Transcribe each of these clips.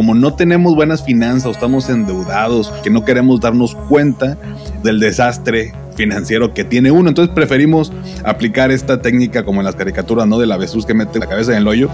como no tenemos buenas finanzas, estamos endeudados, que no queremos darnos cuenta del desastre financiero que tiene uno. Entonces preferimos aplicar esta técnica como en las caricaturas, ¿no? De la avestruz que mete la cabeza en el hoyo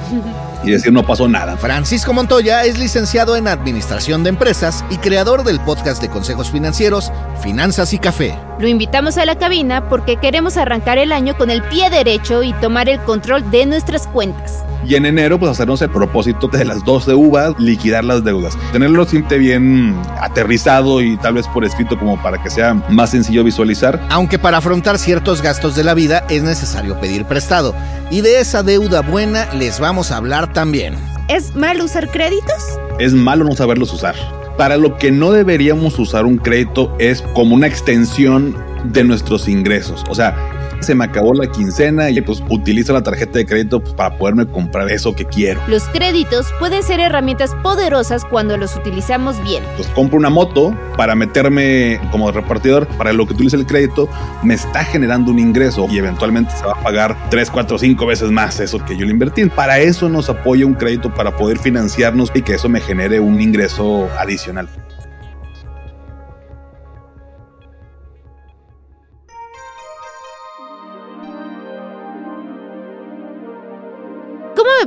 y decir no pasó nada. Francisco Montoya es licenciado en Administración de Empresas y creador del podcast de consejos financieros Finanzas y Café. Lo invitamos a la cabina porque queremos arrancar el año con el pie derecho y tomar el control de nuestras cuentas. Y en enero, pues hacernos el propósito de las 12 uvas, liquidar las deudas. Tenerlo siempre bien aterrizado y tal vez por escrito como para que sea más sencillo visualizar. Aunque para afrontar ciertos gastos de la vida es necesario pedir prestado. Y de esa deuda buena les vamos a hablar también. ¿Es mal usar créditos? Es malo no saberlos usar. Para lo que no deberíamos usar un crédito es como una extensión de nuestros ingresos. O sea, se me acabó la quincena y pues utilizo la tarjeta de crédito pues, para poderme comprar eso que quiero. Los créditos pueden ser herramientas poderosas cuando los utilizamos bien. Pues compro una moto para meterme como repartidor, para lo que utilice el crédito, me está generando un ingreso y eventualmente se va a pagar 3, 4, 5 veces más eso que yo le invertí. Para eso nos apoya un crédito para poder financiarnos y que eso me genere un ingreso adicional.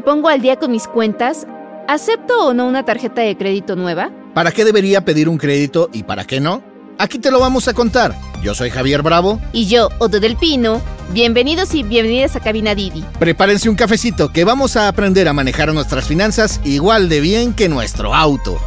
Pongo al día con mis cuentas? ¿Acepto o no una tarjeta de crédito nueva? ¿Para qué debería pedir un crédito y para qué no? Aquí te lo vamos a contar. Yo soy Javier Bravo. Y yo, Otto del Pino. Bienvenidos y bienvenidas a Cabina Didi. Prepárense un cafecito que vamos a aprender a manejar nuestras finanzas igual de bien que nuestro auto.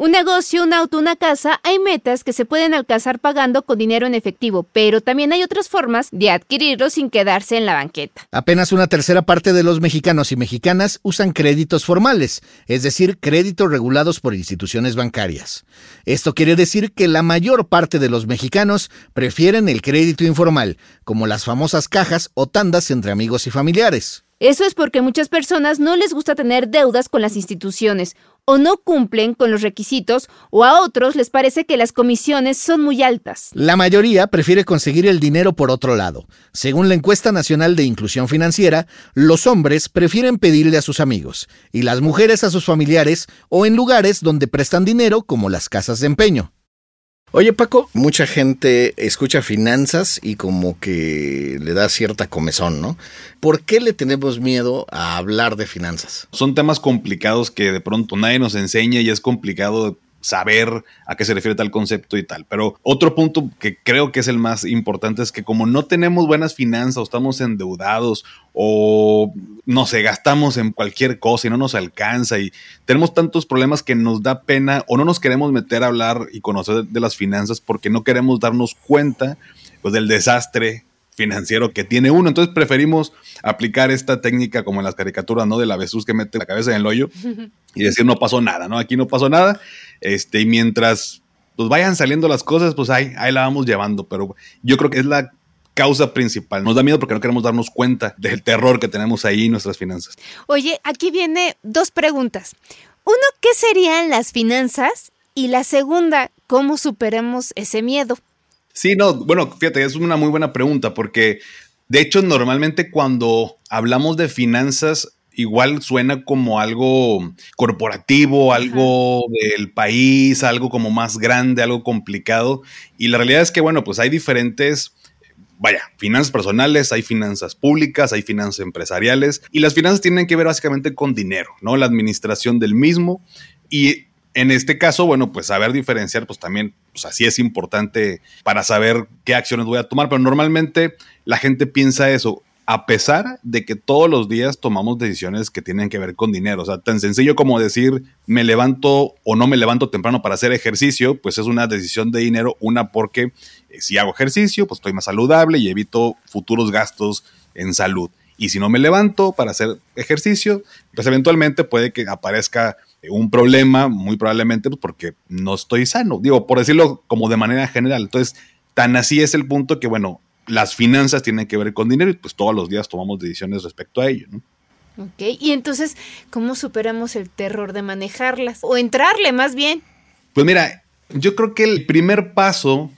Un negocio, un auto, una casa, hay metas que se pueden alcanzar pagando con dinero en efectivo, pero también hay otras formas de adquirirlo sin quedarse en la banqueta. Apenas una tercera parte de los mexicanos y mexicanas usan créditos formales, es decir, créditos regulados por instituciones bancarias. Esto quiere decir que la mayor parte de los mexicanos prefieren el crédito informal, como las famosas cajas o tandas entre amigos y familiares. Eso es porque muchas personas no les gusta tener deudas con las instituciones o no cumplen con los requisitos o a otros les parece que las comisiones son muy altas. La mayoría prefiere conseguir el dinero por otro lado. Según la encuesta nacional de inclusión financiera, los hombres prefieren pedirle a sus amigos y las mujeres a sus familiares o en lugares donde prestan dinero como las casas de empeño. Oye Paco, mucha gente escucha finanzas y como que le da cierta comezón, ¿no? ¿Por qué le tenemos miedo a hablar de finanzas? Son temas complicados que de pronto nadie nos enseña y es complicado saber a qué se refiere tal concepto y tal. Pero otro punto que creo que es el más importante es que como no tenemos buenas finanzas o estamos endeudados o no sé, gastamos en cualquier cosa y no nos alcanza y tenemos tantos problemas que nos da pena o no nos queremos meter a hablar y conocer de las finanzas porque no queremos darnos cuenta pues del desastre financiero que tiene uno. Entonces preferimos aplicar esta técnica como en las caricaturas, ¿no? De la avestruz que mete la cabeza en el hoyo y decir no pasó nada, ¿no? Aquí no pasó nada. Este, y mientras pues vayan saliendo las cosas, pues ahí, ahí la vamos llevando. Pero yo creo que es la causa principal. Nos da miedo porque no queremos darnos cuenta del terror que tenemos ahí en nuestras finanzas. Oye, aquí viene dos preguntas. Uno, ¿qué serían las finanzas? Y la segunda, ¿cómo superamos ese miedo? Sí, no, bueno, fíjate, es una muy buena pregunta porque de hecho normalmente cuando hablamos de finanzas igual suena como algo corporativo, algo del país, algo como más grande, algo complicado. Y la realidad es que, bueno, pues hay diferentes, vaya, finanzas personales, hay finanzas públicas, hay finanzas empresariales. Y las finanzas tienen que ver básicamente con dinero, ¿no? La administración del mismo. Y en este caso, bueno, pues saber diferenciar, pues también, pues así es importante para saber qué acciones voy a tomar, pero normalmente la gente piensa eso, a pesar de que todos los días tomamos decisiones que tienen que ver con dinero. O sea, tan sencillo como decir, me levanto o no me levanto temprano para hacer ejercicio, pues es una decisión de dinero, una porque eh, si hago ejercicio, pues estoy más saludable y evito futuros gastos en salud. Y si no me levanto para hacer ejercicio, pues eventualmente puede que aparezca un problema, muy probablemente pues, porque no estoy sano. Digo, por decirlo como de manera general. Entonces, tan así es el punto que, bueno, las finanzas tienen que ver con dinero y pues todos los días tomamos decisiones respecto a ello, ¿no? Ok, y entonces, ¿cómo superamos el terror de manejarlas? O entrarle más bien. Pues mira, yo creo que el primer paso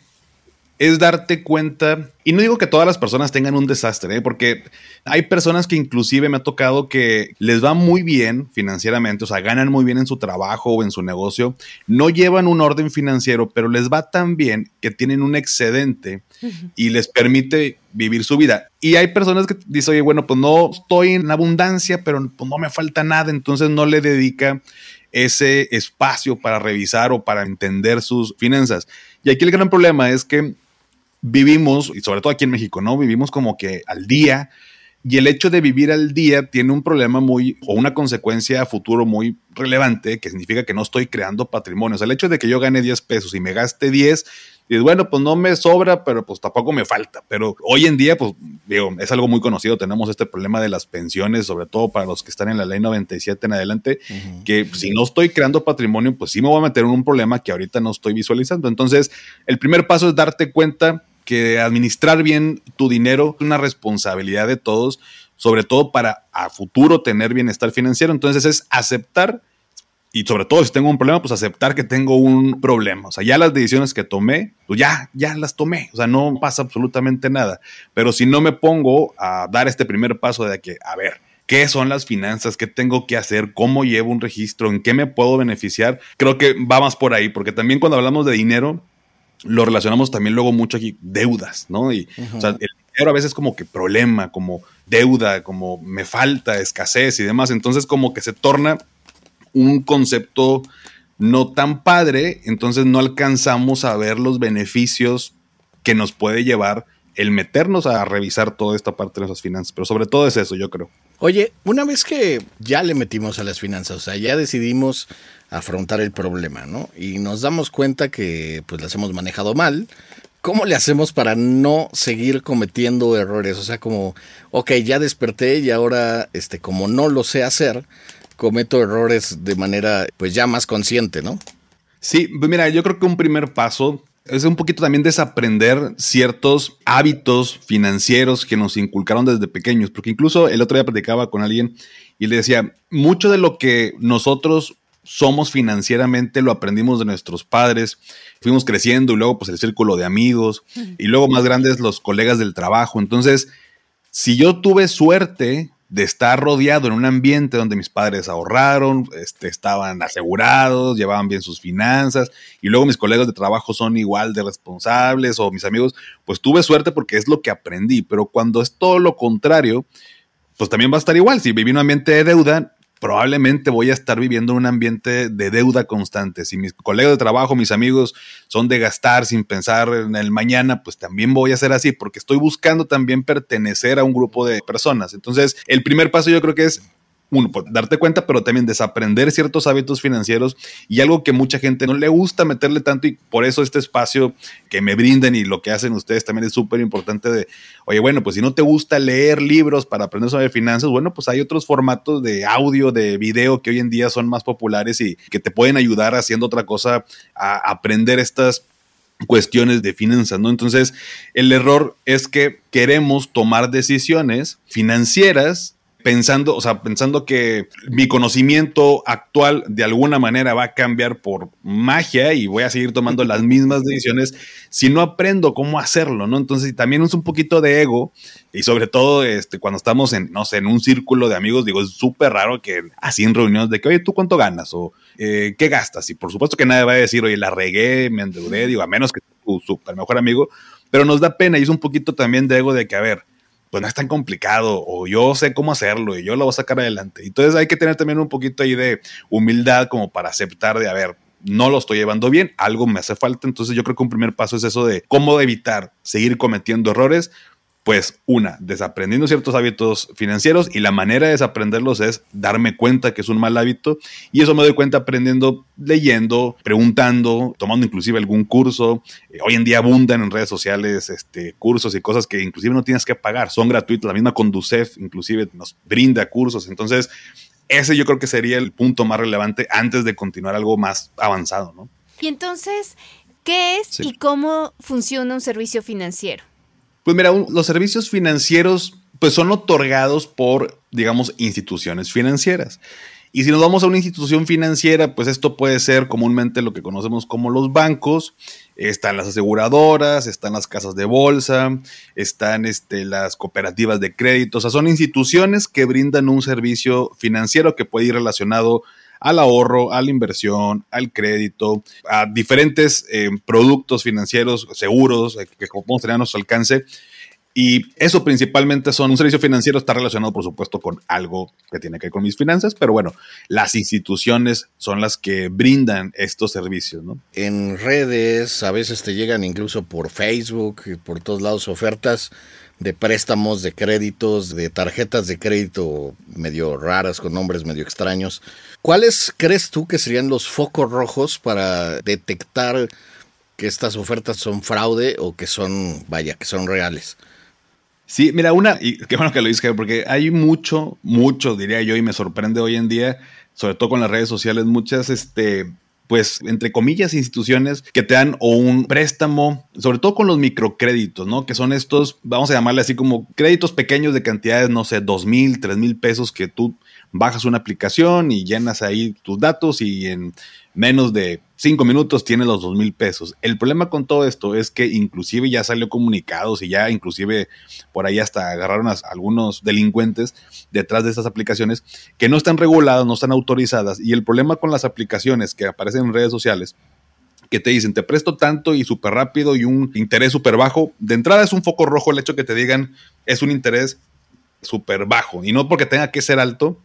es darte cuenta, y no digo que todas las personas tengan un desastre, ¿eh? porque hay personas que inclusive me ha tocado que les va muy bien financieramente, o sea, ganan muy bien en su trabajo o en su negocio, no llevan un orden financiero, pero les va tan bien que tienen un excedente y les permite vivir su vida. Y hay personas que dicen, oye, bueno, pues no estoy en abundancia, pero pues no me falta nada, entonces no le dedica ese espacio para revisar o para entender sus finanzas. Y aquí el gran problema es que vivimos, y sobre todo aquí en México, ¿no? Vivimos como que al día. Y el hecho de vivir al día tiene un problema muy, o una consecuencia a futuro muy relevante, que significa que no estoy creando patrimonio. O sea, el hecho de que yo gane 10 pesos y me gaste 10, y bueno, pues no me sobra, pero pues tampoco me falta. Pero hoy en día, pues digo, es algo muy conocido. Tenemos este problema de las pensiones, sobre todo para los que están en la ley 97 en adelante, que si no estoy creando patrimonio, pues sí me voy a meter en un problema que ahorita no estoy visualizando. Entonces, el primer paso es darte cuenta que administrar bien tu dinero es una responsabilidad de todos, sobre todo para a futuro tener bienestar financiero. Entonces es aceptar y sobre todo si tengo un problema, pues aceptar que tengo un problema. O sea, ya las decisiones que tomé, pues ya, ya las tomé. O sea, no pasa absolutamente nada. Pero si no me pongo a dar este primer paso de que, a ver, ¿qué son las finanzas? ¿Qué tengo que hacer? ¿Cómo llevo un registro? ¿En qué me puedo beneficiar? Creo que va más por ahí, porque también cuando hablamos de dinero, lo relacionamos también luego mucho aquí, deudas, ¿no? Y, o sea, el dinero a veces como que problema, como deuda, como me falta, escasez y demás. Entonces como que se torna un concepto no tan padre, entonces no alcanzamos a ver los beneficios que nos puede llevar el meternos a revisar toda esta parte de nuestras finanzas. Pero sobre todo es eso, yo creo. Oye, una vez que ya le metimos a las finanzas, o sea, ya decidimos afrontar el problema, ¿no? Y nos damos cuenta que pues las hemos manejado mal. ¿Cómo le hacemos para no seguir cometiendo errores? O sea, como, ok, ya desperté y ahora, este, como no lo sé hacer, cometo errores de manera, pues ya más consciente, ¿no? Sí, pues mira, yo creo que un primer paso es un poquito también desaprender ciertos hábitos financieros que nos inculcaron desde pequeños, porque incluso el otro día platicaba con alguien y le decía, mucho de lo que nosotros somos financieramente lo aprendimos de nuestros padres, fuimos creciendo y luego pues el círculo de amigos y luego más grandes los colegas del trabajo. Entonces, si yo tuve suerte de estar rodeado en un ambiente donde mis padres ahorraron, este, estaban asegurados, llevaban bien sus finanzas y luego mis colegas de trabajo son igual de responsables o mis amigos, pues tuve suerte porque es lo que aprendí, pero cuando es todo lo contrario, pues también va a estar igual. Si viví en un ambiente de deuda, probablemente voy a estar viviendo en un ambiente de deuda constante. Si mis colegas de trabajo, mis amigos son de gastar sin pensar en el mañana, pues también voy a ser así, porque estoy buscando también pertenecer a un grupo de personas. Entonces, el primer paso yo creo que es uno, pues, darte cuenta, pero también desaprender ciertos hábitos financieros y algo que mucha gente no le gusta meterle tanto y por eso este espacio que me brinden y lo que hacen ustedes también es súper importante de, oye, bueno, pues si no te gusta leer libros para aprender sobre finanzas, bueno, pues hay otros formatos de audio, de video que hoy en día son más populares y que te pueden ayudar haciendo otra cosa a aprender estas cuestiones de finanzas, ¿no? Entonces, el error es que queremos tomar decisiones financieras pensando, o sea, pensando que mi conocimiento actual de alguna manera va a cambiar por magia y voy a seguir tomando las mismas decisiones si no aprendo cómo hacerlo, ¿no? Entonces, también es un poquito de ego y sobre todo este, cuando estamos en, no sé, en un círculo de amigos, digo, es súper raro que así en reuniones de que, oye, ¿tú cuánto ganas? O eh, ¿qué gastas? Y por supuesto que nadie va a decir, oye, la regué, me endeudé, digo, a menos que tu super mejor amigo, pero nos da pena y es un poquito también de ego de que, a ver, pues no es tan complicado o yo sé cómo hacerlo y yo lo voy a sacar adelante. Entonces hay que tener también un poquito ahí de humildad como para aceptar de, a ver, no lo estoy llevando bien, algo me hace falta. Entonces yo creo que un primer paso es eso de cómo evitar seguir cometiendo errores pues una, desaprendiendo ciertos hábitos financieros y la manera de desaprenderlos es darme cuenta que es un mal hábito y eso me doy cuenta aprendiendo, leyendo, preguntando, tomando inclusive algún curso. Eh, hoy en día abundan en redes sociales este, cursos y cosas que inclusive no tienes que pagar, son gratuitos, la misma Conducef inclusive nos brinda cursos, entonces ese yo creo que sería el punto más relevante antes de continuar algo más avanzado, ¿no? Y entonces, ¿qué es y cómo funciona un servicio financiero? Pues mira, los servicios financieros pues son otorgados por, digamos, instituciones financieras. Y si nos vamos a una institución financiera, pues esto puede ser comúnmente lo que conocemos como los bancos, están las aseguradoras, están las casas de bolsa, están este, las cooperativas de crédito, o sea, son instituciones que brindan un servicio financiero que puede ir relacionado al ahorro, a la inversión, al crédito, a diferentes eh, productos financieros, seguros eh, que podemos tener a nuestro alcance y eso principalmente son un servicio financiero, está relacionado por supuesto con algo que tiene que ver con mis finanzas, pero bueno, las instituciones son las que brindan estos servicios, ¿no? En redes, a veces te llegan incluso por Facebook por todos lados ofertas de préstamos, de créditos, de tarjetas de crédito medio raras, con nombres medio extraños. ¿Cuáles crees tú que serían los focos rojos para detectar que estas ofertas son fraude o que son, vaya, que son reales? Sí, mira, una, y qué bueno que lo dices, porque hay mucho, mucho, diría yo, y me sorprende hoy en día, sobre todo con las redes sociales, muchas, este, pues, entre comillas, instituciones que te dan o un préstamo, sobre todo con los microcréditos, ¿no? Que son estos, vamos a llamarle así como créditos pequeños de cantidades, no sé, dos mil, tres mil pesos que tú bajas una aplicación y llenas ahí tus datos y en menos de cinco minutos tienes los dos mil pesos. El problema con todo esto es que inclusive ya salió comunicados y ya inclusive por ahí hasta agarraron a algunos delincuentes detrás de estas aplicaciones que no están reguladas, no están autorizadas. Y el problema con las aplicaciones que aparecen en redes sociales que te dicen, te presto tanto y súper rápido y un interés súper bajo. De entrada es un foco rojo el hecho que te digan, es un interés súper bajo. Y no porque tenga que ser alto,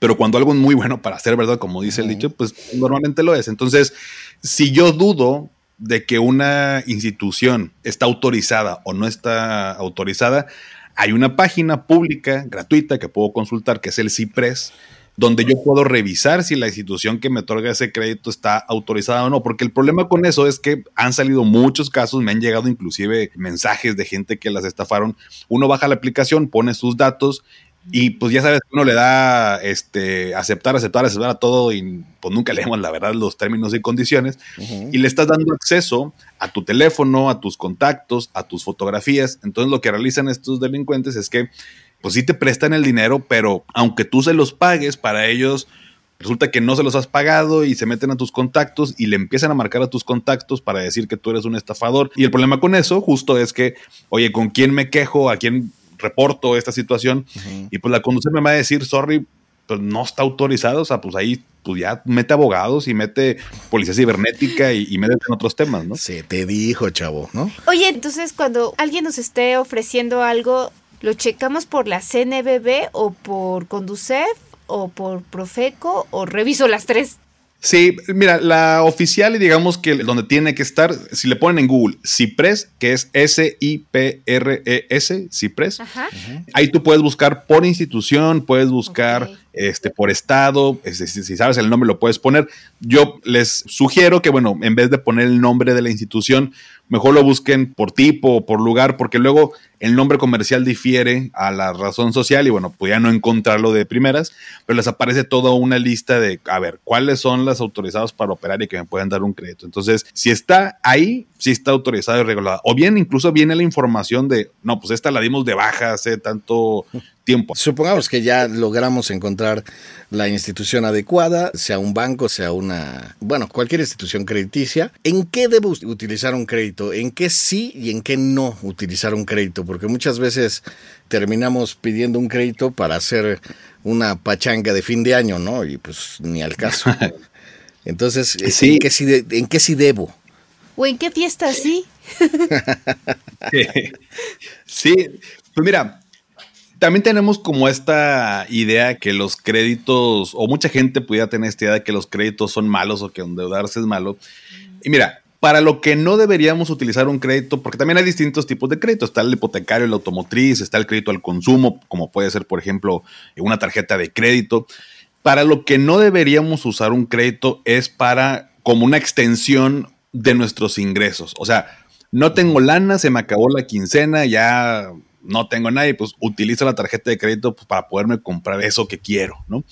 pero cuando algo es muy bueno para ser verdad, como dice el dicho, pues normalmente lo es. Entonces, si yo dudo de que una institución está autorizada o no está autorizada, hay una página pública gratuita que puedo consultar, que es el CIPRES, donde yo puedo revisar si la institución que me otorga ese crédito está autorizada o no, porque el problema con eso es que han salido muchos casos, me han llegado inclusive mensajes de gente que las estafaron. Uno baja la aplicación, pone sus datos y pues ya sabes, uno le da este, aceptar, aceptar, aceptar a todo y pues nunca leemos la verdad los términos y condiciones. Y le estás dando acceso a tu teléfono, a tus contactos, a tus fotografías. Entonces lo que realizan estos delincuentes es que pues sí te prestan el dinero, pero aunque tú se los pagues, para ellos resulta que no se los has pagado y se meten a tus contactos y le empiezan a marcar a tus contactos para decir que tú eres un estafador. Y el problema con eso justo es que, oye, ¿con quién me quejo? ¿A quién reporto esta situación y pues la conducción me va a decir, sorry, pues no está autorizado, o sea, pues ahí pues ya mete abogados y mete policía cibernética y, mete en otros temas, ¿no? Se te dijo, chavo, ¿no? Oye, entonces cuando alguien nos esté ofreciendo algo, ¿lo checamos por la CNBB o por Conducef o por Profeco o reviso las tres? Sí, mira, la oficial y digamos que donde tiene que estar, si le ponen en Google Cipres, que es S-I-P-R-E-S, Cipres, ahí tú puedes buscar por institución, puedes buscar este, por estado, si, sabes el nombre lo puedes poner. Yo les sugiero que, bueno, en vez de poner el nombre de la institución, mejor lo busquen por tipo o por lugar, porque luego el nombre comercial difiere a la razón social y bueno, podía no encontrarlo de primeras, pero les aparece toda una lista de, a ver, cuáles son las autorizadas para operar y que me pueden dar un crédito. Entonces, si está ahí, si está autorizada y regulada. O bien incluso viene la información de, no, pues esta la dimos de baja hace tanto tiempo. Supongamos que ya logramos encontrar la institución adecuada, sea un banco, sea una, bueno, cualquier institución crediticia. ¿En qué debo utilizar un crédito? ¿En qué sí y en qué no utilizar un crédito? Porque muchas veces terminamos pidiendo un crédito para hacer una pachanga de fin de año, ¿no? Y pues ni al caso. Entonces, ¿en, qué sí ¿en qué sí debo? ¿O en qué fiesta sí? sí, pues mira, también tenemos como esta idea que los créditos, o mucha gente pudiera tener esta idea de que los créditos son malos o que endeudarse es malo. Y mira, para lo que no deberíamos utilizar un crédito, porque también hay distintos tipos de créditos. Está el hipotecario, el automotriz, está el crédito al consumo, como puede ser, por ejemplo, una tarjeta de crédito. Para lo que no deberíamos usar un crédito es para como una extensión de nuestros ingresos. O sea, no tengo lana, se me acabó la quincena, ya no tengo nadie, pues utilizo la tarjeta de crédito pues, para poderme comprar eso que quiero, ¿no?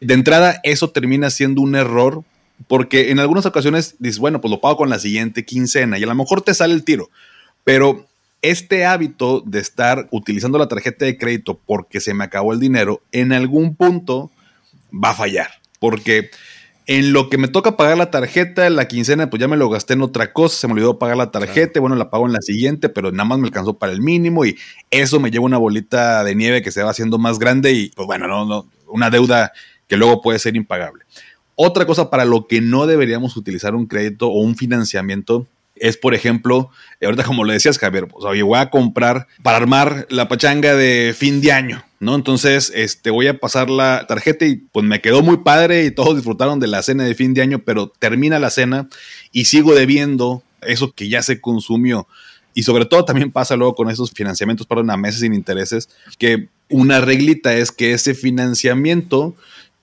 De entrada, eso termina siendo un error porque en algunas ocasiones dices, bueno, pues lo pago con la siguiente quincena y a lo mejor te sale el tiro, pero este hábito de estar utilizando la tarjeta de crédito porque se me acabó el dinero, en algún punto va a fallar. porque en lo que me toca pagar la tarjeta, la quincena, pues ya me lo gasté en otra cosa, se me olvidó pagar la tarjeta, bueno, la pago en la siguiente, pero nada más me alcanzó para el mínimo y eso me lleva una bolita de nieve que se va haciendo más grande y pues bueno, no, no, una deuda que luego puede ser impagable. Otra cosa para lo que no deberíamos utilizar un crédito o un financiamiento es, por ejemplo, ahorita como le decías, Javier, oye, voy a comprar para armar la pachanga de fin de año, ¿no? Entonces, este, voy a pasar la tarjeta y pues me quedó muy padre y todos disfrutaron de la cena de fin de año, pero termina la cena y sigo debiendo eso que ya se consumió. Y sobre todo también pasa luego con esos financiamientos para una meses sin intereses, que una reglita es que ese financiamiento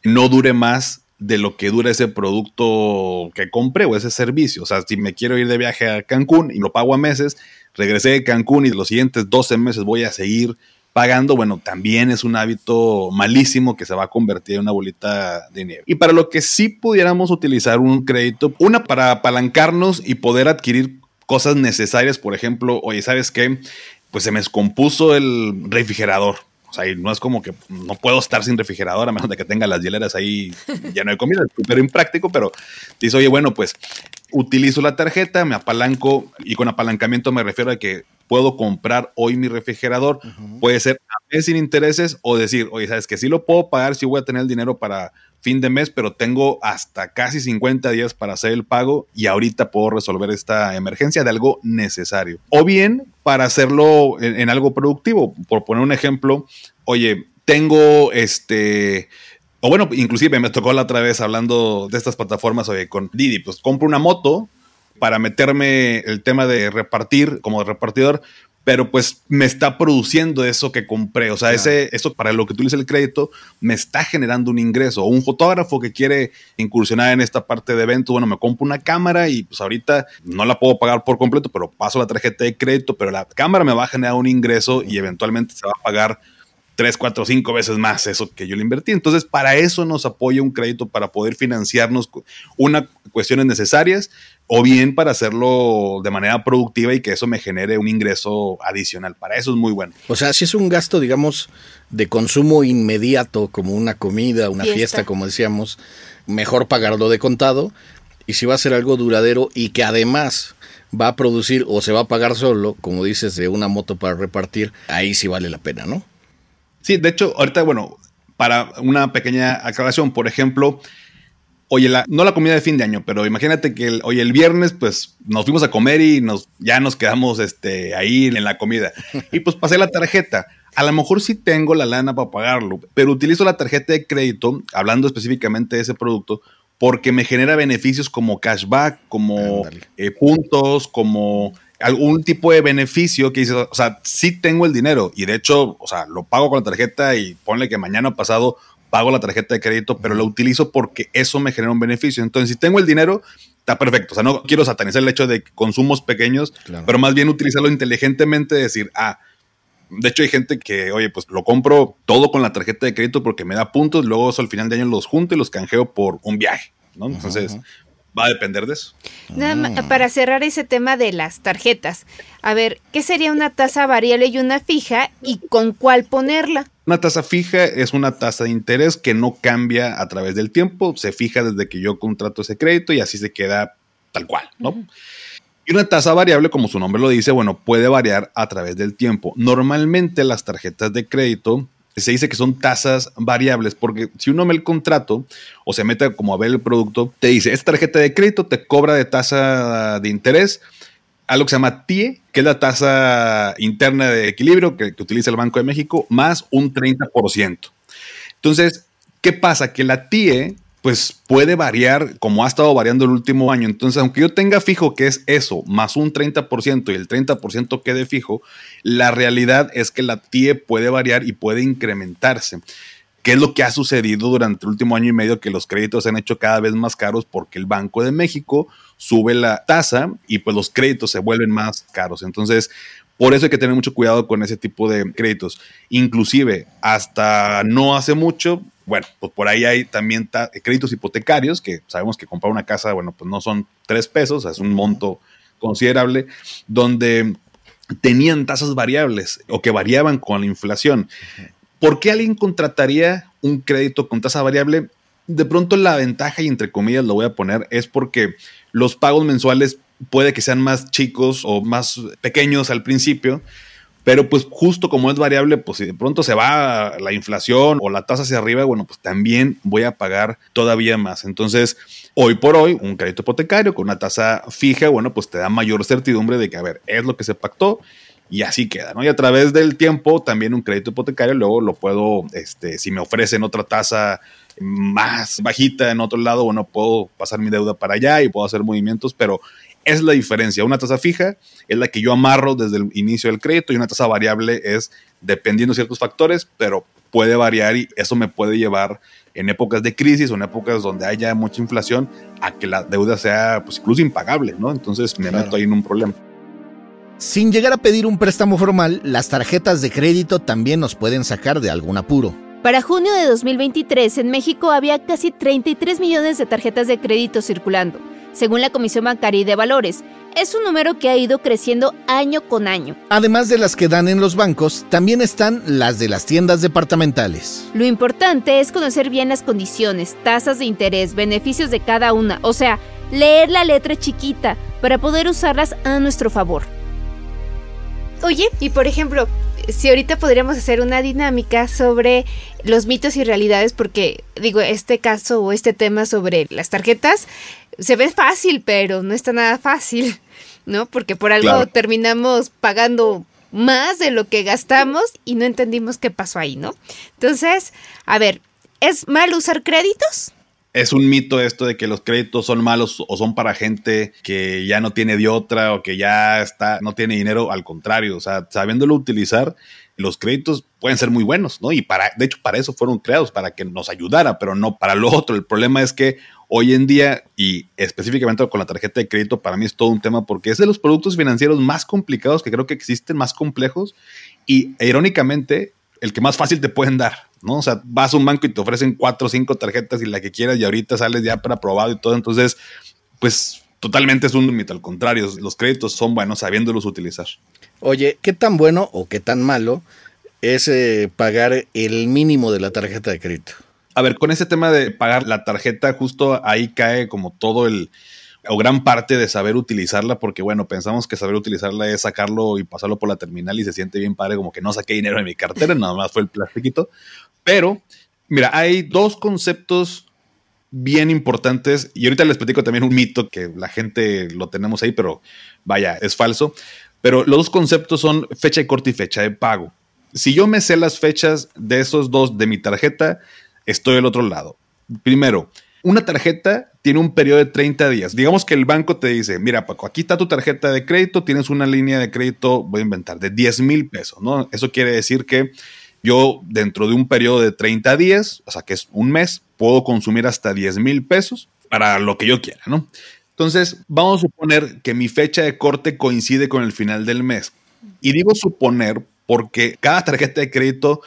no dure más de lo que dura ese producto que compré o ese servicio. O sea, si me quiero ir de viaje a Cancún y lo pago a meses, regresé de Cancún y los siguientes 12 meses voy a seguir pagando, bueno, también es un hábito malísimo que se va a convertir en una bolita de nieve. Y para lo que sí pudiéramos utilizar un crédito, una para apalancarnos y poder adquirir cosas necesarias, por ejemplo, oye, ¿sabes qué? Pues se me descompuso el refrigerador o sea, no es como que no puedo estar sin refrigerador a menos de que tenga las hieleras ahí lleno de comida. Es súper impráctico, pero dice, oye, bueno, pues utilizo la tarjeta, me apalanco y con apalancamiento me refiero a que puedo comprar hoy mi refrigerador. Puede ser a mes sin intereses o decir, oye, sabes que sí lo puedo pagar, sí voy a tener el dinero para fin de mes, pero tengo hasta casi 50 días para hacer el pago y ahorita puedo resolver esta emergencia de algo necesario. O bien para hacerlo en, algo productivo. Por poner un ejemplo, oye, tengo este... O bueno, inclusive me tocó la otra vez hablando de estas plataformas, oye, con Didi, pues compro una moto para meterme el tema de repartir como repartidor, pero pues me está produciendo eso que compré. O sea, ese, eso para lo que tú el crédito me está generando un ingreso. O un fotógrafo que quiere incursionar en esta parte de evento, bueno, me compro una cámara y pues ahorita no la puedo pagar por completo, pero paso la tarjeta de crédito, pero la cámara me va a generar un ingreso y eventualmente se va a pagar tres, cuatro, cinco veces más eso que yo le invertí. Entonces, para eso nos apoya un crédito, para poder financiarnos una cuestiones necesarias o bien para hacerlo de manera productiva y que eso me genere un ingreso adicional. Para eso es muy bueno. O sea, si es un gasto, digamos, de consumo inmediato, como una comida, una fiesta, como decíamos, mejor pagarlo de contado. Y si va a ser algo duradero y que además va a producir o se va a pagar solo, como dices, de una moto para repartir, ahí sí vale la pena, ¿no? Sí, de hecho, ahorita, bueno, para una pequeña aclaración, por ejemplo, oye, la, no la comida de fin de año, pero imagínate que el, oye, el viernes, pues nos fuimos a comer y nos, ya nos quedamos este, ahí en la comida. Y pues pasé la tarjeta. A lo mejor sí tengo la lana para pagarlo, pero utilizo la tarjeta de crédito, hablando específicamente de ese producto, porque me genera beneficios como cashback, como eh, puntos, como algún tipo de beneficio que dices, o sea, sí tengo el dinero y de hecho, o sea, lo pago con la tarjeta y ponle que mañana pasado pago la tarjeta de crédito, pero lo utilizo porque eso me genera un beneficio. Entonces, si tengo el dinero, está perfecto. O sea, no quiero satanizar el hecho de consumos pequeños, pero más bien utilizarlo inteligentemente, decir, ah, de hecho hay gente que, oye, pues lo compro todo con la tarjeta de crédito porque me da puntos, luego eso al final de año los junto y los canjeo por un viaje, ¿no? Entonces, va a depender de eso. Nada para cerrar ese tema de las tarjetas, a ver, ¿qué sería una tasa variable y una fija y con cuál ponerla? Una tasa fija es una tasa de interés que no cambia a través del tiempo, se fija desde que yo contrato ese crédito y así se queda tal cual, ¿no? Y una tasa variable, como su nombre lo dice, bueno, puede variar a través del tiempo. Normalmente las tarjetas de crédito se dice que son tasas variables, porque si uno ve el contrato o se mete como a ver el producto, te dice, esta tarjeta de crédito te cobra de tasa de interés algo que se llama TIE, que es la tasa interna de equilibrio que, que utiliza el Banco de México, más un 30%. Entonces, ¿qué pasa? Que la TIE pues puede variar como ha estado variando el último año. Entonces, aunque yo tenga fijo que es eso, más un 30% y el 30% quede fijo, la realidad es que la TIE puede variar y puede incrementarse. ¿Qué es lo que ha sucedido durante el último año y medio? Que los créditos se han hecho cada vez más caros porque el Banco de México sube la tasa y pues los créditos se vuelven más caros. Entonces, por eso hay que tener mucho cuidado con ese tipo de créditos. Inclusive, hasta no hace mucho, bueno, pues por ahí hay también créditos hipotecarios, que sabemos que comprar una casa, bueno, pues no son tres pesos, es un monto considerable, donde tenían tasas variables o que variaban con la inflación. ¿Por qué alguien contrataría un crédito con tasa variable? De pronto la ventaja, y entre comillas lo voy a poner, es porque los pagos mensuales puede que sean más chicos o más pequeños al principio, pero pues justo como es variable, pues si de pronto se va la inflación o la tasa hacia arriba, bueno, pues también voy a pagar todavía más. Entonces, hoy por hoy, un crédito hipotecario con una tasa fija, bueno, pues te da mayor certidumbre de que, a ver, es lo que se pactó y así queda, ¿no? Y a través del tiempo, también un crédito hipotecario, luego lo puedo, este, si me ofrecen otra tasa más bajita en otro lado, bueno, puedo pasar mi deuda para allá y puedo hacer movimientos, pero es la diferencia. Una tasa fija es la que yo amarro desde el inicio del crédito y una tasa variable es dependiendo de ciertos factores, pero puede variar y eso me puede llevar en épocas de crisis o en épocas donde haya mucha inflación a que la deuda sea pues, incluso impagable, ¿no? Entonces me meto ahí en un problema. Sin llegar a pedir un préstamo formal, las tarjetas de crédito también nos pueden sacar de algún apuro. Para junio de 2023 en México había casi 33 millones de tarjetas de crédito circulando, según la Comisión Bancaria y de Valores. Es un número que ha ido creciendo año con año. Además de las que dan en los bancos, también están las de las tiendas departamentales. Lo importante es conocer bien las condiciones, tasas de interés, beneficios de cada una, o sea, leer la letra chiquita para poder usarlas a nuestro favor. Oye, y por ejemplo, si ahorita podríamos hacer una dinámica sobre los mitos y realidades, porque digo, este caso o este tema sobre las tarjetas se ve fácil, pero no está nada fácil, ¿no? Porque por algo terminamos pagando más de lo que gastamos y no entendimos qué pasó ahí, ¿no? Entonces, a ver, ¿es mal usar créditos? es un mito esto de que los créditos son malos o son para gente que ya no tiene de otra o que ya está, no tiene dinero. Al contrario, o sea, sabiéndolo utilizar, los créditos pueden ser muy buenos, ¿no? Y para, de hecho, para eso fueron creados, para que nos ayudara, pero no para lo otro. El problema es que hoy en día, y específicamente con la tarjeta de crédito, para mí es todo un tema porque es de los productos financieros más complicados que creo que existen, más complejos, y irónicamente, el que más fácil te pueden dar. ¿no? O sea, vas a un banco y te ofrecen cuatro o cinco tarjetas y la que quieras y ahorita sales ya para aprobado y todo. Entonces, pues totalmente es un mito. Al contrario, los créditos son buenos sabiéndolos utilizar. Oye, ¿qué tan bueno o qué tan malo es eh, pagar el mínimo de la tarjeta de crédito? A ver, con ese tema de pagar la tarjeta, justo ahí cae como todo el, o gran parte de saber utilizarla, porque bueno, pensamos que saber utilizarla es sacarlo y pasarlo por la terminal y se siente bien padre, como que no saqué dinero de mi cartera, nada más fue el plastiquito. Pero, mira, hay dos conceptos bien importantes y ahorita les platico también un mito que la gente lo tenemos ahí, pero vaya, es falso. Pero los dos conceptos son fecha de corte y fecha de pago. Si yo me sé las fechas de esos dos de mi tarjeta, estoy al otro lado. Primero, una tarjeta tiene un periodo de 30 días. Digamos que el banco te dice, mira Paco, aquí está tu tarjeta de crédito, tienes una línea de crédito, voy a inventar, de 10 mil pesos, ¿no? Eso quiere decir que yo dentro de un periodo de 30 días, o sea que es un mes, puedo consumir hasta 10 mil pesos para lo que yo quiera, ¿no? Entonces, vamos a suponer que mi fecha de corte coincide con el final del mes. Y digo suponer porque cada tarjeta de crédito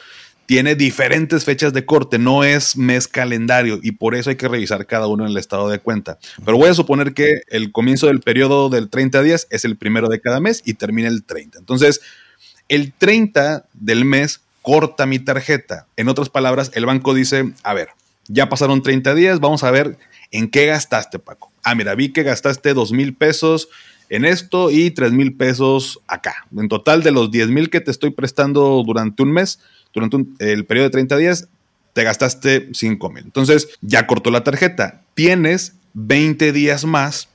tiene diferentes fechas de corte, no es mes calendario y por eso hay que revisar cada uno en el estado de cuenta. Pero voy a suponer que el comienzo del periodo del 30 días es el primero de cada mes y termina el 30. Entonces, el 30 del mes corta mi tarjeta. En otras palabras, el banco dice, a ver, ya pasaron 30 días, vamos a ver en qué gastaste, Paco. Ah, mira, vi que gastaste 2 mil pesos en esto y 3 mil pesos acá. En total de los 10 mil que te estoy prestando durante un mes, durante el periodo de 30 días, te gastaste 5 mil. Entonces, ya cortó la tarjeta. Tienes 20 días más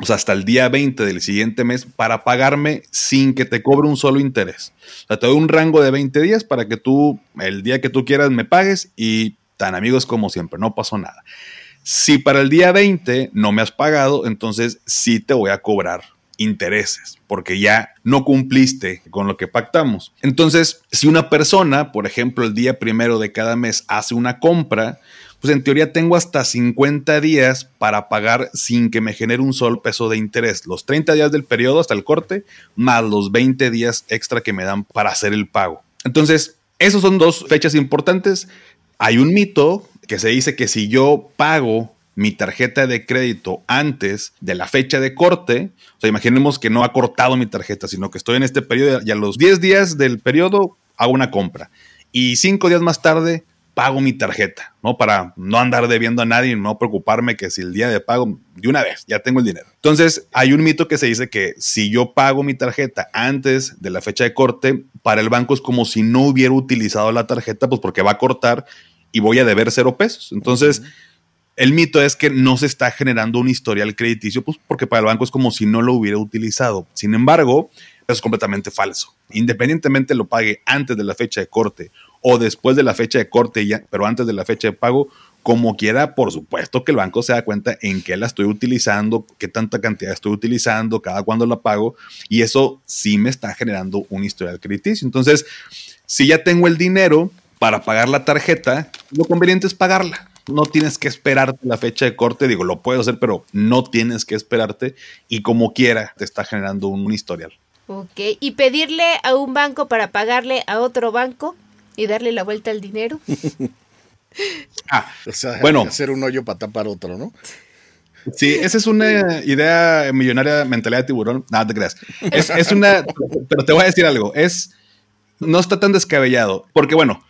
o sea, hasta el día 20 del siguiente mes para pagarme sin que te cobre un solo interés. O sea, te doy un rango de 20 días para que tú, el día que tú quieras, me pagues y tan amigos como siempre, no pasó nada. Si para el día 20 no me has pagado, entonces sí te voy a cobrar intereses, porque ya no cumpliste con lo que pactamos. Entonces, si una persona, por ejemplo, el día primero de cada mes hace una compra, pues en teoría tengo hasta 50 días para pagar sin que me genere un solo peso de interés. Los 30 días del periodo hasta el corte, más los 20 días extra que me dan para hacer el pago. Entonces, esos son dos fechas importantes. Hay un mito que se dice que si yo pago mi tarjeta de crédito antes de la fecha de corte, o sea, imaginemos que no ha cortado mi tarjeta, sino que estoy en este periodo y a los 10 días del periodo hago una compra. Y cinco días más tarde pago mi tarjeta, ¿no? Para no andar debiendo a nadie y no preocuparme que si el día de pago, de una vez, ya tengo el dinero. Entonces, hay un mito que se dice que si yo pago mi tarjeta antes de la fecha de corte, para el banco es como si no hubiera utilizado la tarjeta, pues porque va a cortar y voy a deber cero pesos. Entonces, el mito es que no se está generando un historial crediticio, pues porque para el banco es como si no lo hubiera utilizado. Sin embargo, eso es completamente falso. Independientemente lo pague antes de la fecha de corte o después de la fecha de corte, ya, pero antes de la fecha de pago, como quiera, por supuesto que el banco se da cuenta en qué la estoy utilizando, qué tanta cantidad estoy utilizando, cada cuándo la pago, y eso sí me está generando un historial crediticio. Entonces, si ya tengo el dinero para pagar la tarjeta, lo conveniente es pagarla no tienes que esperarte la fecha de corte, digo, lo puedo hacer, pero no tienes que esperarte y como quiera te está generando un, historial. Ok, y pedirle a un banco para pagarle a otro banco y darle la vuelta al dinero. ah, o sea, bueno, hacer un hoyo para tapar otro, ¿no? Sí, esa es una idea millonaria, mentalidad de tiburón. Nada, te creas. Es, es una, pero te voy a decir algo, es, no está tan descabellado, porque bueno,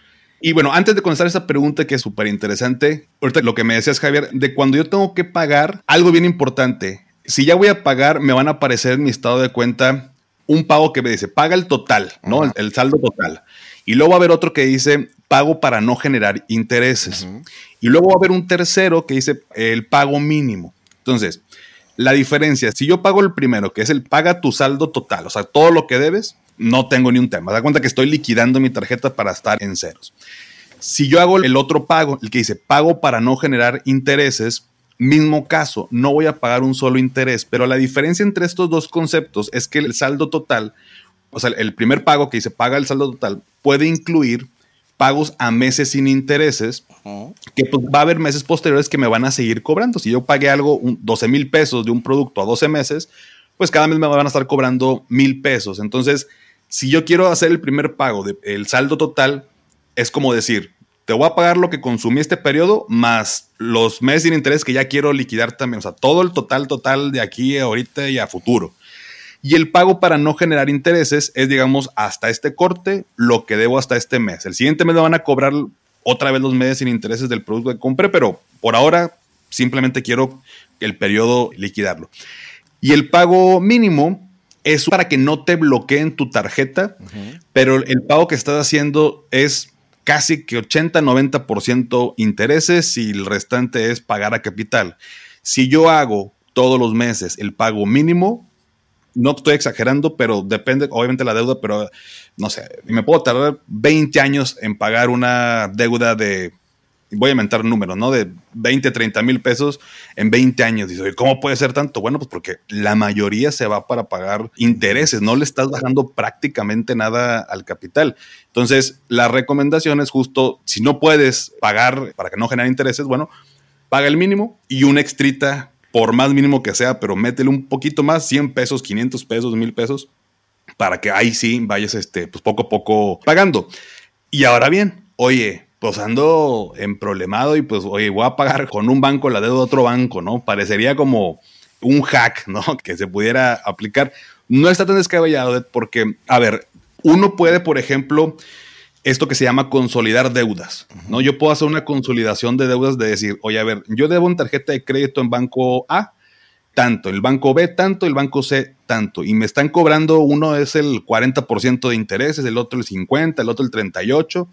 y bueno, antes de comenzar esa pregunta que es súper interesante, ahorita lo que me decías, Javier, de cuando yo tengo que pagar, algo bien importante. Si ya voy a pagar, me van a aparecer en mi estado de cuenta un pago que me dice, paga el total, ¿no? El, saldo total. Y luego va a haber otro que dice, pago para no generar intereses. Y luego va a haber un tercero que dice, el pago mínimo. Entonces, la diferencia, si yo pago el primero, que es el paga tu saldo total, o sea, todo lo que debes, no tengo ni un tema. Da cuenta que estoy liquidando mi tarjeta para estar en ceros. Si yo hago el otro pago, el que dice pago para no generar intereses, mismo caso, no voy a pagar un solo interés, pero la diferencia entre estos dos conceptos es que el saldo total, o sea, el primer pago que dice paga el saldo total, puede incluir pagos a meses sin intereses, que pues, va a haber meses posteriores que me van a seguir cobrando. Si yo pagué algo, 12 mil pesos de un producto a 12 meses, pues cada mes me van a estar cobrando mil pesos. Entonces, si yo quiero hacer el primer pago del saldo total, es como decir, te voy a pagar lo que consumí este periodo más los meses sin interés que ya quiero liquidar también. O sea, todo el total, total de aquí, ahorita y a futuro. Y el pago para no generar intereses es, digamos, hasta este corte, lo que debo hasta este mes. El siguiente mes me van a cobrar otra vez los meses sin intereses del producto que compré, pero por ahora simplemente quiero el periodo liquidarlo. Y el pago mínimo es para que no te bloqueen tu tarjeta, pero el pago que estás haciendo es casi que 80-90% intereses y el restante es pagar a capital. Si yo hago todos los meses el pago mínimo, no estoy exagerando, pero depende, obviamente la deuda, pero no sé, me puedo tardar 20 años en pagar una deuda de voy a inventar números, ¿no? De 20, 30 mil pesos en 20 años. Dice, ¿cómo puede ser tanto? Bueno, pues porque la mayoría se va para pagar intereses, no le estás bajando prácticamente nada al capital. Entonces, la recomendación es justo, si no puedes pagar para que no genere intereses, bueno, paga el mínimo y una extrita, por más mínimo que sea, pero métele un poquito más, 100 pesos, 500 pesos, 1000 pesos, para que ahí sí vayas, este, pues poco a poco pagando. Y ahora bien, oye, pues ando en problemado y pues, oye, voy a pagar con un banco la deuda de otro banco, ¿no? Parecería como un hack, ¿no? Que se pudiera aplicar. No está tan descabellado porque, a ver, uno puede, por ejemplo, esto que se llama consolidar deudas, ¿no? Yo puedo hacer una consolidación de deudas de decir, oye, a ver, yo debo una tarjeta de crédito en banco A, tanto, el banco B tanto, el banco C tanto, y me están cobrando, uno es el 40% de intereses, el otro el 50, el otro el 38,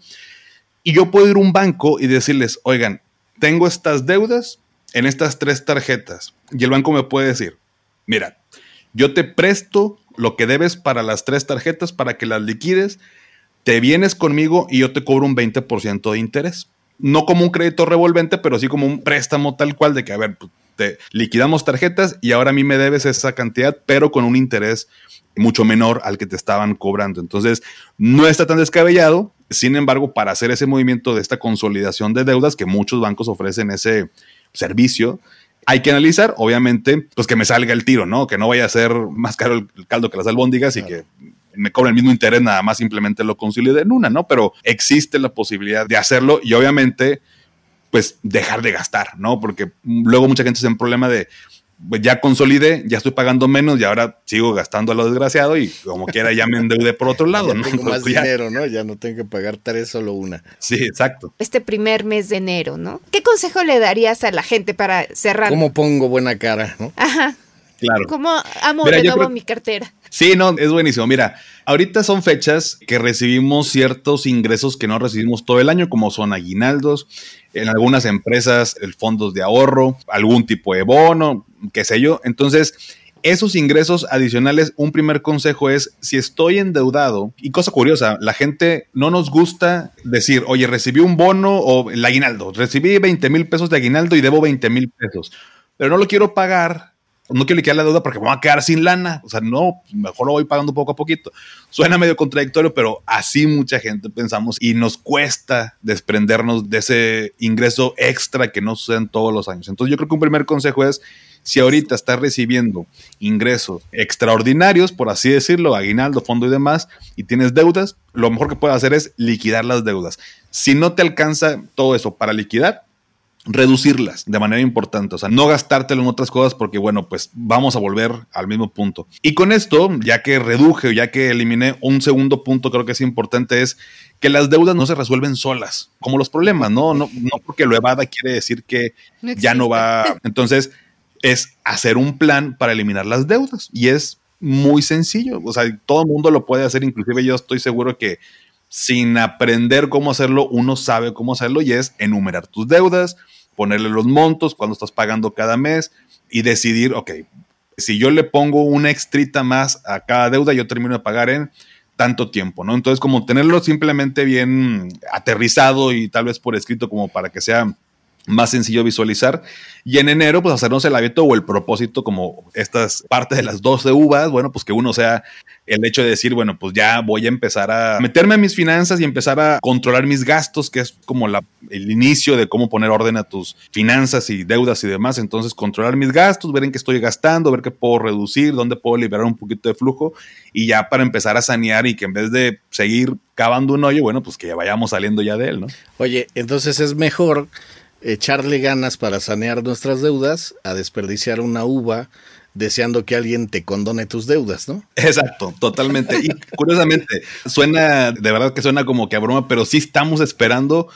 y yo puedo ir a un banco y decirles, oigan, tengo estas deudas en estas tres tarjetas. Y el banco me puede decir, mira, yo te presto lo que debes para las tres tarjetas para que las liquides, te vienes conmigo y yo te cobro un 20% de interés. No como un crédito revolvente, pero sí como un préstamo tal cual de que, a ver, pues, te liquidamos tarjetas y ahora a mí me debes esa cantidad, pero con un interés mucho menor al que te estaban cobrando. Entonces, no está tan descabellado. Sin embargo, para hacer ese movimiento de esta consolidación de deudas, que muchos bancos ofrecen ese servicio, hay que analizar, obviamente, pues que me salga el tiro, ¿no? Que no vaya a ser más caro el caldo que las albóndigas y que me cobre el mismo interés, nada más simplemente lo consolide en una, ¿no? Pero existe la posibilidad de hacerlo y obviamente, pues dejar de gastar, ¿no? Porque luego mucha gente se en problema de, ya consolidé, ya estoy pagando menos y ahora sigo gastando a lo desgraciado y como quiera ya me endeudé por otro lado. Ya ¿no? tengo más ya- dinero, ¿no? Ya no tengo que pagar tres, solo una. Sí, exacto. Este primer mes de enero, ¿no? ¿Qué consejo le darías a la gente para cerrar? ¿Cómo pongo buena cara, no? Ajá. Claro. ¿Cómo amo Mira, de yo nuevo creo- mi cartera? Sí, no, es buenísimo. Mira, ahorita son fechas que recibimos ciertos ingresos que no recibimos todo el año, como son aguinaldos, en algunas empresas el fondos de ahorro, algún tipo de bono, qué sé yo. Entonces, esos ingresos adicionales, un primer consejo es, si estoy endeudado, y cosa curiosa, la gente no nos gusta decir, oye, recibí un bono o el aguinaldo, recibí 20 mil pesos de aguinaldo y debo 20 mil pesos, pero no lo quiero pagar no quiero liquidar la deuda porque me voy a quedar sin lana. O sea, no, mejor lo voy pagando poco a poquito. Suena medio contradictorio, pero así mucha gente pensamos y nos cuesta desprendernos de ese ingreso extra que no sucede todos los años. Entonces yo creo que un primer consejo es, si ahorita estás recibiendo ingresos extraordinarios, por así decirlo, aguinaldo, fondo y demás, y tienes deudas, lo mejor que puedes hacer es liquidar las deudas. Si no te alcanza todo eso para liquidar, reducirlas de manera importante, o sea, no gastártelo en otras cosas porque, bueno, pues vamos a volver al mismo punto. Y con esto, ya que reduje, ya que eliminé un segundo punto, creo que es importante, es que las deudas no se resuelven solas, como los problemas, ¿no? No, no porque lo evada quiere decir que No ya no va. Entonces, es hacer un plan para eliminar las deudas. Y es muy sencillo, o sea, todo el mundo lo puede hacer, inclusive yo estoy seguro que sin aprender cómo hacerlo, uno sabe cómo hacerlo y es enumerar tus deudas, ponerle los montos, cuando estás pagando cada mes y decidir, ok, si yo le pongo una extrita más a cada deuda, yo termino de pagar en tanto tiempo, ¿no? Entonces, como tenerlo simplemente bien aterrizado y tal vez por escrito como para que sea más sencillo visualizar. Y en enero, pues hacernos el hábito o el propósito, como estas partes de las 12 uvas, bueno, pues que uno sea el hecho de decir, bueno, pues ya voy a empezar a meterme en mis finanzas y empezar a controlar mis gastos, que es como la, el inicio de cómo poner orden a tus finanzas y deudas y demás. Entonces, controlar mis gastos, ver en qué estoy gastando, ver qué puedo reducir, dónde puedo liberar un poquito de flujo y ya para empezar a sanear y que en vez de seguir cavando un hoyo, bueno, pues que ya vayamos saliendo ya de él, ¿no? Oye, entonces es mejor echarle ganas para sanear nuestras deudas a desperdiciar una uva deseando que alguien te condone tus deudas, ¿no? Exacto, totalmente. Y curiosamente, suena, de verdad que suena como que a broma, pero sí estamos esperando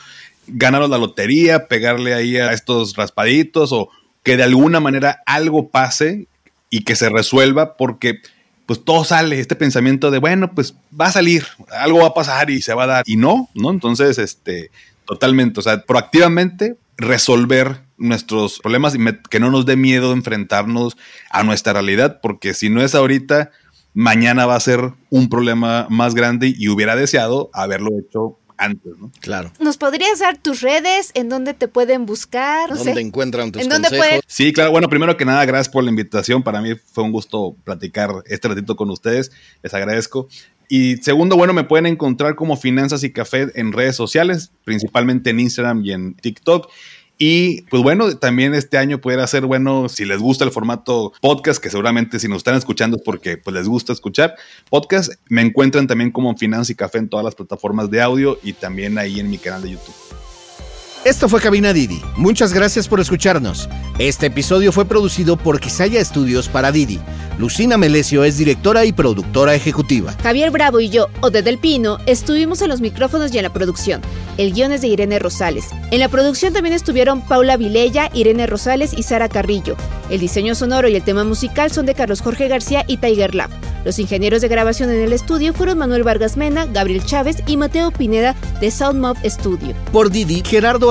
ganarnos la lotería, pegarle ahí a estos raspaditos o que de alguna manera algo pase y que se resuelva porque pues todo sale, este pensamiento de, bueno, pues va a salir, algo va a pasar y se va a dar. Y no, ¿no? Entonces, este, totalmente, o sea, proactivamente resolver nuestros problemas y me- que no nos dé miedo enfrentarnos a nuestra realidad, porque si no es ahorita, mañana va a ser un problema más grande y hubiera deseado haberlo hecho antes, ¿no? Claro. ¿Nos podrías dar tus redes? ¿En dónde te pueden buscar? No ¿Dónde sé. encuentran tus ¿En dónde consejos? pueden- Sí, claro. Bueno, primero que nada, gracias por la invitación. Para mí fue un gusto platicar este ratito con ustedes. Les agradezco. Y segundo, bueno, me pueden encontrar como Finanzas y Café en redes sociales, principalmente en Instagram y en TikTok. Y pues bueno, también este año pudiera ser bueno si les gusta el formato podcast, que seguramente si nos están escuchando es porque pues les gusta escuchar podcast. Me encuentran también como Finanzas y Café en todas las plataformas de audio y también ahí en mi canal de YouTube. Esto fue Cabina Didi. Muchas gracias por escucharnos. Este episodio fue producido por Quisaya Estudios para Didi. Lucina Melesio es directora y productora ejecutiva. Javier Bravo y yo, Ode del Pino, estuvimos en los micrófonos y en la producción. El guion es de Irene Rosales. En la producción también estuvieron Paula Vilella, Irene Rosales y Sara Carrillo. El diseño sonoro y el tema musical son de Carlos Jorge García y Tiger Lab. Los ingenieros de grabación en el estudio fueron Manuel Vargas Mena, Gabriel Chávez y Mateo Pineda de Soundmob Studio. Por Didi, Gerardo